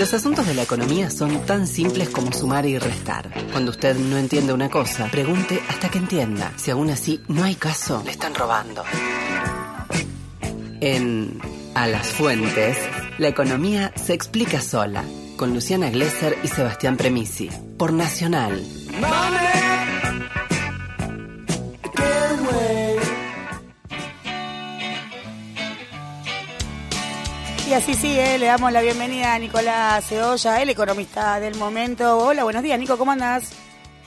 Los asuntos de la economía son tan simples como sumar y restar. Cuando usted no entiende una cosa, pregunte hasta que entienda. Si aún así no hay caso, le están robando. En A las Fuentes, la economía se explica sola, con Luciana Glesser y Sebastián Premisi, por Nacional. Y así sigue, le damos la bienvenida a Nicolás Cedolla, el economista del momento. Hola, buenos días, Nico, ¿cómo andas?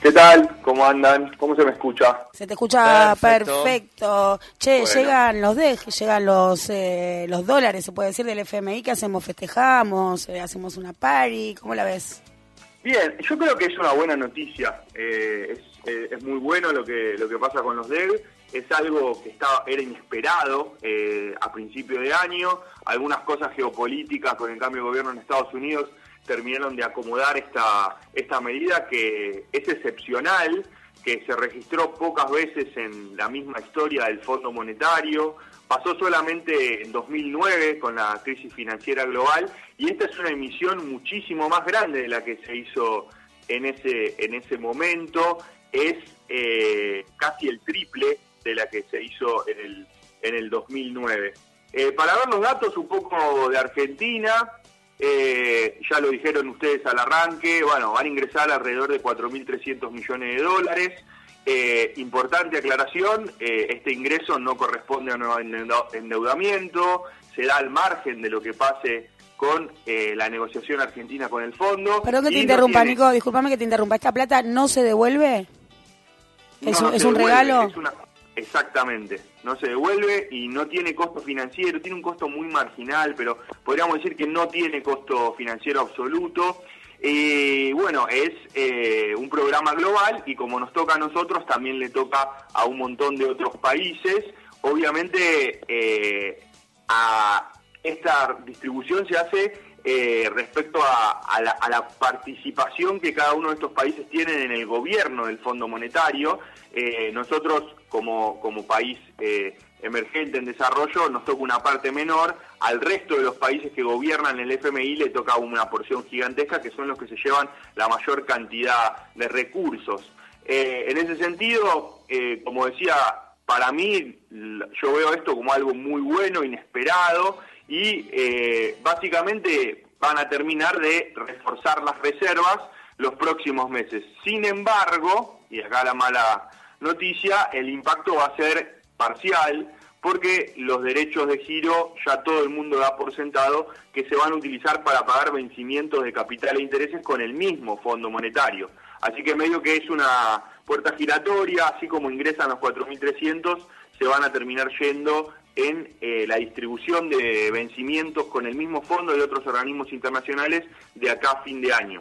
¿Qué tal? ¿Cómo andan? ¿Cómo se me escucha? Se te escucha Perfecto. perfecto. Che, Bueno. llegan los DEG, llegan los los los dólares, se puede decir, del FMI. ¿Qué hacemos? ¿Festejamos? Eh, ¿Hacemos una party? ¿Cómo la ves? Bien, yo creo que es una buena noticia. Eh, es, eh, es muy bueno lo que lo que pasa con los DEG. Es algo que estaba, era inesperado eh, a principio de año. Algunas cosas geopolíticas con el cambio de gobierno en Estados Unidos terminaron de acomodar esta, esta medida que es excepcional, que se registró pocas veces en la misma historia del Fondo Monetario. Pasó solamente en 2009 con la crisis financiera global y esta es una emisión muchísimo más grande de la que se hizo en ese, en ese momento. Es eh, casi el triple de la que se hizo en el, en el 2009. Eh, para ver los datos un poco de Argentina, eh, ya lo dijeron ustedes al arranque, bueno, van a ingresar alrededor de 4.300 millones de dólares. Eh, importante aclaración, eh, este ingreso no corresponde a un endeudamiento, se da al margen de lo que pase con eh, la negociación argentina con el fondo. Perdón que te no interrumpa, tiene- Nico, discúlpame que te interrumpa. ¿Esta plata no se devuelve? ¿Es, No, un, no es se un devuelve, regalo? es una- exactamente, no se devuelve y no tiene costo financiero, tiene un costo muy marginal, pero podríamos decir que no tiene costo financiero absoluto. Eh, bueno, es eh, un programa global y como nos toca a nosotros, también le toca a un montón de otros países. Obviamente, eh, a esta distribución se hace eh, respecto a, la, a la participación que cada uno de estos países tienen en el gobierno del Fondo Monetario. Nosotros, como, como país eh, emergente en desarrollo, nos toca una parte menor. Al resto de los países que gobiernan el FMI le toca una porción gigantesca, que son los que se llevan la mayor cantidad de recursos. Eh, en ese sentido, eh, como decía, para mí yo veo esto como algo muy bueno, inesperado y básicamente van a terminar de reforzar las reservas los próximos meses. Sin embargo, y acá la mala noticia, el impacto va a ser parcial porque los derechos de giro ya todo el mundo da por sentado que se van a utilizar para pagar vencimientos de capital e intereses con el mismo Fondo Monetario. Así que medio que es una puerta giratoria, así como ingresan los 4.300, se van a terminar yendo en eh, la distribución de vencimientos con el mismo fondo y otros organismos internacionales de acá a fin de año.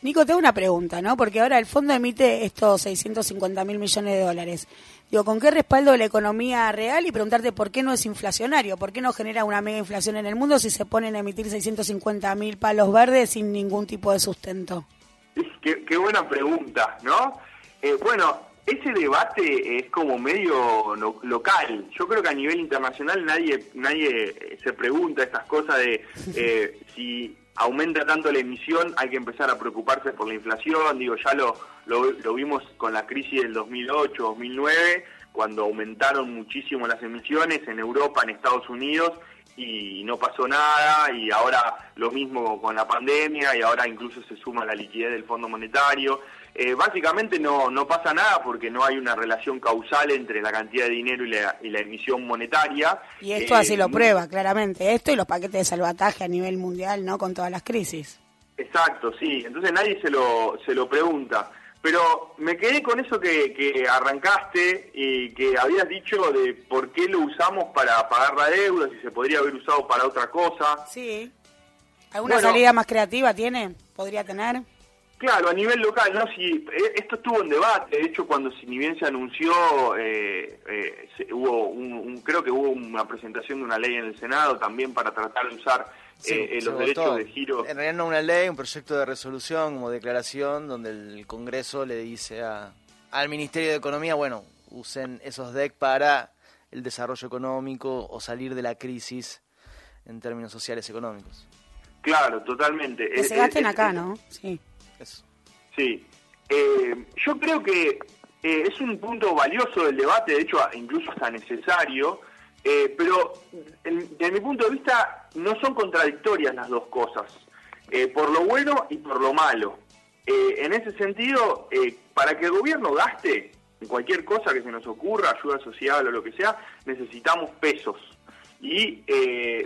Nico, tengo una pregunta, ¿no? Porque ahora el fondo emite estos 650 mil millones de dólares. Digo, ¿con qué respaldo la economía real? Y preguntarte por qué no es inflacionario, por qué no genera una mega inflación en el mundo si se ponen a emitir 650 mil palos verdes sin ningún tipo de sustento. Qué, qué buena pregunta, ¿no? Eh, bueno, ese debate es como medio lo- local. Yo creo que a nivel internacional nadie nadie eh, se pregunta estas cosas de eh, si aumenta tanto la emisión, hay que empezar a preocuparse por la inflación. Digo, ya lo, lo, lo vimos con la crisis del 2008, 2009, cuando aumentaron muchísimo las emisiones en Europa, en Estados Unidos, y no pasó nada y ahora lo mismo con la pandemia y ahora incluso se suma la liquidez del Fondo Monetario. Eh, básicamente no, no pasa nada porque no hay una relación causal entre la cantidad de dinero y la, y la emisión monetaria. Y esto Eh, así lo mu- prueba, claramente. Esto y los paquetes de salvataje a nivel mundial, ¿no? Con todas las crisis. Exacto, sí. Entonces nadie se lo, se lo pregunta. Pero me quedé con eso que, que arrancaste y que habías dicho de por qué lo usamos para pagar la deuda, si se podría haber usado para otra cosa. Sí. ¿Alguna Bueno. salida más creativa tiene? ¿Podría tener? Claro, a nivel local, ¿no? Si, eh, esto estuvo en debate, de hecho, cuando si ni bien se anunció, eh, eh, se- hubo un, un- creo que hubo una presentación de una ley en el Senado también para tratar de usar eh, eh, se los votó. derechos de giro. En realidad no una ley, un proyecto de resolución como declaración donde el Congreso le dice a, al Ministerio de Economía, bueno, usen esos DEC para el desarrollo económico o salir de la crisis en términos sociales económicos. Claro, totalmente. Que se gasten acá, ¿no? Sí. Sí. Eh, yo creo que eh, es un punto valioso del debate, de hecho, incluso hasta necesario, eh, pero desde mi punto de vista no son contradictorias las dos cosas, por lo bueno y por lo malo. en ese sentido, para que el gobierno gaste en cualquier cosa que se nos ocurra, ayuda social o lo que sea, necesitamos pesos. Y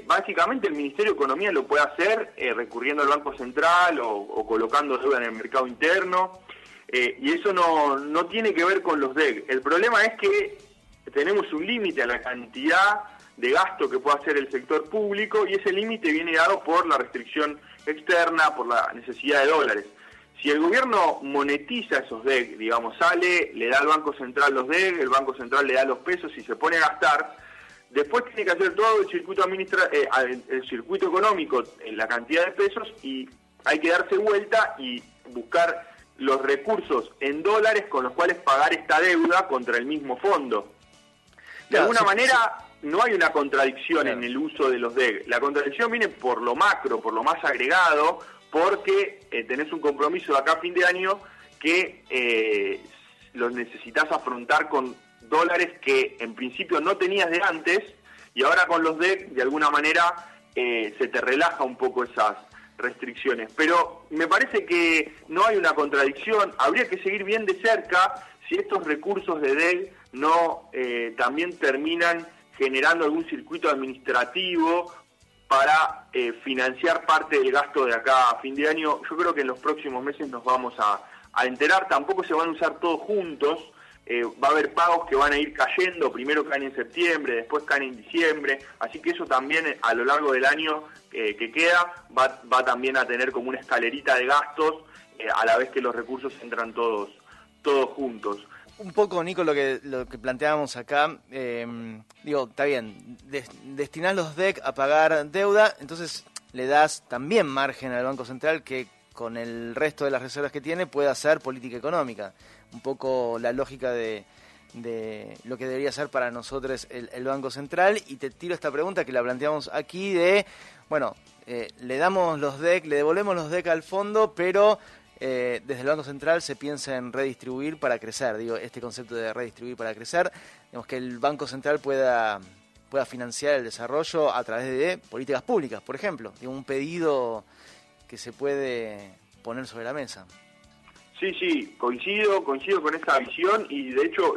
básicamente el Ministerio de Economía lo puede hacer recurriendo al Banco Central o, colocando deuda en el mercado interno. Eh, y eso no, no tiene que ver con los DEC. El problema es que tenemos un límite a la cantidad de gasto que puede hacer el sector público y ese límite viene dado por la restricción externa, por la necesidad de dólares. Si el gobierno monetiza esos DEC, digamos, sale, le da al Banco Central los DEC, el Banco Central le da los pesos y se pone a gastar, después tiene que hacer todo el circuito, administra eh, el circuito económico en la cantidad de pesos y hay que darse vuelta y buscar los recursos en dólares con los cuales pagar esta deuda contra el mismo fondo. De alguna manera no hay una contradicción en el uso de los DEG. La contradicción viene por lo macro, por lo más agregado, porque eh, tenés un compromiso de acá a fin de año que eh, los necesitas afrontar con dólares que en principio no tenías de antes y ahora con los DEG de alguna manera eh, se te relaja un poco esas, restricciones. Pero me parece que no hay una contradicción, habría que seguir bien de cerca si estos recursos de DEL no eh, también terminan generando algún circuito administrativo para eh, financiar parte del gasto de acá a fin de año. Yo creo que en los próximos meses nos vamos a, a enterar, tampoco se van a usar todos juntos, eh, va a haber pagos que van a ir cayendo, primero caen en septiembre, después caen en diciembre, así que eso también a lo largo del año que queda va, va, también a tener como una escalerita de gastos a la vez que los recursos entran todos, todos juntos. Un poco, Nico, lo que, lo que planteábamos acá, digo, está bien, destinás los DEC a pagar deuda, entonces le das también margen al Banco Central que con el resto de las reservas que tiene pueda hacer política económica un poco la lógica de, lo que debería ser para nosotros el, Banco Central. Y te tiro esta pregunta que la planteamos aquí de, bueno, eh, le damos los DEC, le devolvemos los DEC al fondo, pero eh, desde el Banco Central se piensa en redistribuir para crecer. Digo, este concepto de redistribuir para crecer, digamos que el Banco Central pueda pueda financiar el desarrollo a través de políticas públicas, por ejemplo, digo, un pedido que se puede poner sobre la mesa. Sí, sí, coincido, coincido con esa visión y de hecho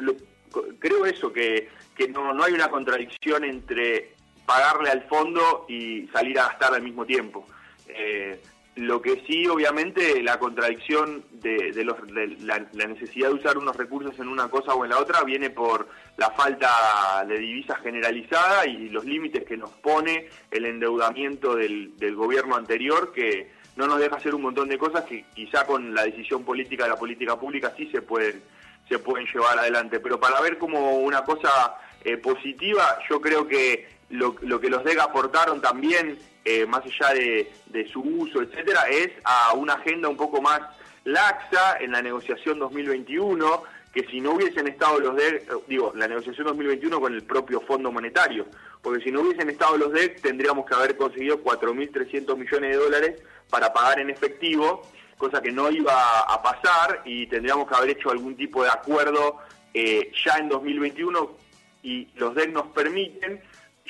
creo eso, que, que no, no hay una contradicción entre pagarle al fondo y salir a gastar al mismo tiempo. Eh, lo que sí, obviamente, la contradicción de, los, la, necesidad de usar unos recursos en una cosa o en la otra viene por la falta de divisas generalizada y los límites que nos pone el endeudamiento del, del gobierno anterior, que no nos deja hacer un montón de cosas que quizá con la decisión política de la política pública sí se pueden, se pueden llevar adelante. Pero para ver como una cosa eh, positiva, yo creo que lo, lo, que los DEG aportaron también, eh, más allá de, su uso, etcétera, es a una agenda un poco más laxa en la negociación 2021, que si no hubiesen estado los DEG, eh, digo, la negociación 2021 con el propio Fondo Monetario, porque si no hubiesen estado los DEG tendríamos que haber conseguido 4.300 millones de dólares para pagar en efectivo, cosa que no iba a pasar y tendríamos que haber hecho algún tipo de acuerdo eh, ya en 2021 y los DEC nos permiten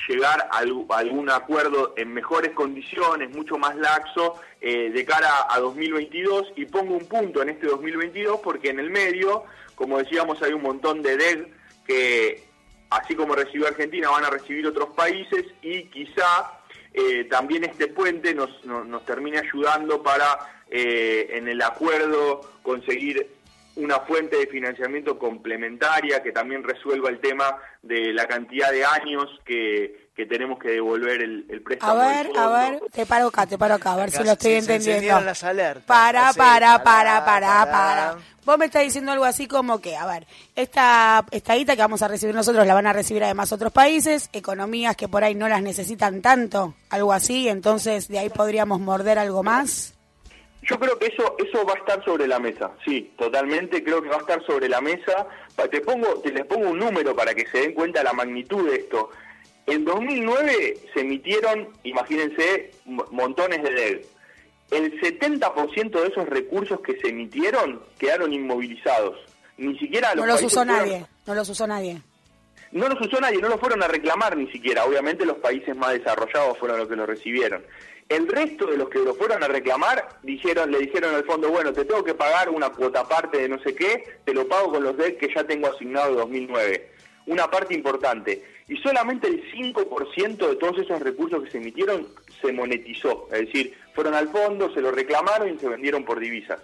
llegar a, algún acuerdo en mejores condiciones, mucho más laxo, eh, de cara a 2022 y pongo un punto en este 2022 porque en el medio, como decíamos, hay un montón de DEC que así como recibió Argentina van a recibir otros países. Y quizá eh, también este puente nos, nos, termina ayudando para eh, en el acuerdo conseguir una fuente de financiamiento complementaria que también resuelva el tema de la cantidad de años que, que tenemos que devolver el, el préstamo. A ver, a ver, te paro acá, te paro acá, a ver si lo estoy entendiendo. Las alertas. Para, para, para, para, para, Vos me estás diciendo algo así como que, a ver, esta, esta guita que vamos a recibir nosotros la van a recibir además otros países, economías que por ahí no las necesitan tanto, algo así, entonces de ahí podríamos morder algo más. Yo creo que eso eso va a estar sobre la mesa, sí, totalmente, creo que va a estar sobre la mesa. Te pongo te les pongo un número para que se den cuenta la magnitud de esto. En 2009 se emitieron, imagínense, montones de DEG. El 70% de esos recursos que se emitieron quedaron inmovilizados. Ni siquiera los No los usó nadie, no los usó nadie. No los usó nadie, no los fueron a reclamar ni siquiera. Obviamente los países más desarrollados fueron los que lo recibieron. El resto de los que lo fueron a reclamar dijeron, le dijeron al fondo, bueno, te tengo que pagar una cuota parte de no sé qué, te lo pago con los DEC que ya tengo asignado de 2009. Una parte importante. Y solamente el 5% de todos esos recursos que se emitieron se monetizó. Es decir, fueron al fondo, se lo reclamaron y se vendieron por divisas.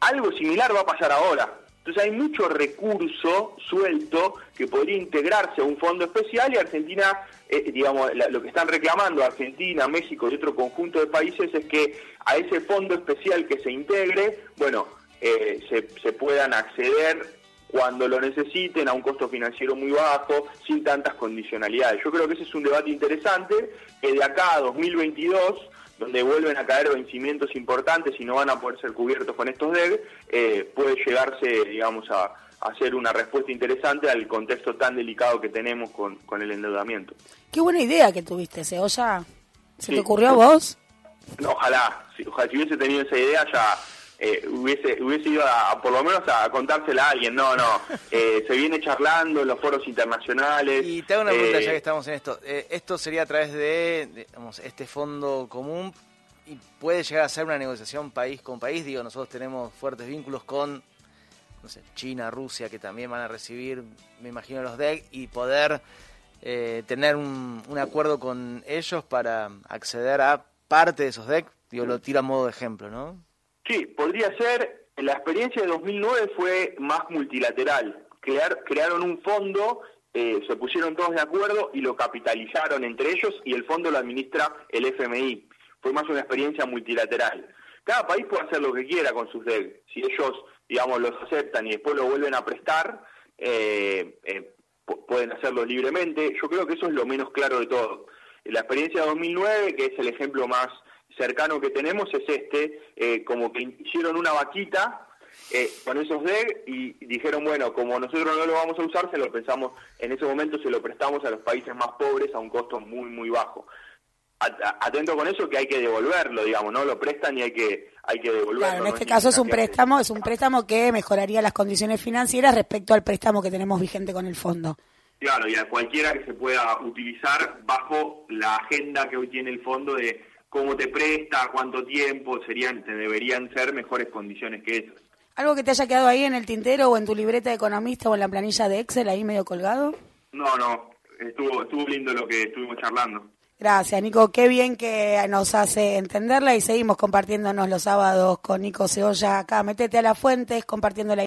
Algo similar va a pasar ahora. Entonces hay mucho recurso suelto que podría integrarse a un fondo especial y Argentina, eh, digamos, lo que están reclamando Argentina, México y otro conjunto de países es que a ese fondo especial que se integre, bueno, eh, se puedan acceder cuando lo necesiten a un costo financiero muy bajo, sin tantas condicionalidades. Yo creo que ese es un debate interesante que de acá a 2022 donde vuelven a caer vencimientos importantes y no van a poder ser cubiertos con estos DEG, eh, puede llegarse, digamos, a, hacer una respuesta interesante al contexto tan delicado que tenemos con, el endeudamiento. Qué buena idea que tuviste, Seoya. ¿Se te ocurrió a vos? No, ojalá, si, ojalá, si hubiese tenido esa idea ya eh, hubiese, hubiese ido a, por lo menos a contársela a alguien. No, no. Eh, se viene charlando en los foros internacionales. Y te hago una pregunta ya que estamos en esto. Eh, esto sería a través de, este fondo común y puede llegar a ser una negociación país con país. Digo, nosotros tenemos fuertes vínculos con no sé, China, Rusia, que también van a recibir, me imagino, los DEC y poder tener un, un acuerdo con ellos para acceder a parte de esos DEC. Digo, lo tiro a modo de ejemplo, ¿no? Sí, podría ser. La experiencia de 2009 fue más multilateral. Crear, crearon un fondo, eh, se pusieron todos de acuerdo y lo capitalizaron entre ellos y el fondo lo administra el FMI. Fue más una experiencia multilateral. Cada país puede hacer lo que quiera con sus DEG. Si ellos, digamos, los aceptan y después lo vuelven a prestar, eh, eh, pueden hacerlo libremente. Yo creo que eso es lo menos claro de todo. La experiencia de 2009, que es el ejemplo más cercano que tenemos es este, eh, como que hicieron una vaquita eh, con esos DEG y dijeron, bueno, como nosotros no lo vamos a usar, se lo pensamos, en ese momento se lo prestamos a los países más pobres a un costo muy, muy bajo. Atento con eso que hay que devolverlo, digamos, no lo prestan y hay que hay que devolverlo. Claro, en este caso es un préstamo, es un préstamo que mejoraría las condiciones financieras respecto al préstamo que tenemos vigente con el fondo. Claro, y a cualquiera que se pueda utilizar bajo la agenda que hoy tiene el fondo de cómo te presta, cuánto tiempo, serían, te deberían ser mejores condiciones que esas. ¿Algo que te haya quedado ahí en el tintero o en tu libreta de economista o en la planilla de Excel ahí medio colgado? No, no, estuvo, estuvo lindo lo que estuvimos charlando. Gracias, Nico. Qué bien que nos hace entenderla y seguimos compartiéndonos los sábados con Nico Ceolla acá. Métete a las fuentes, compartiendo la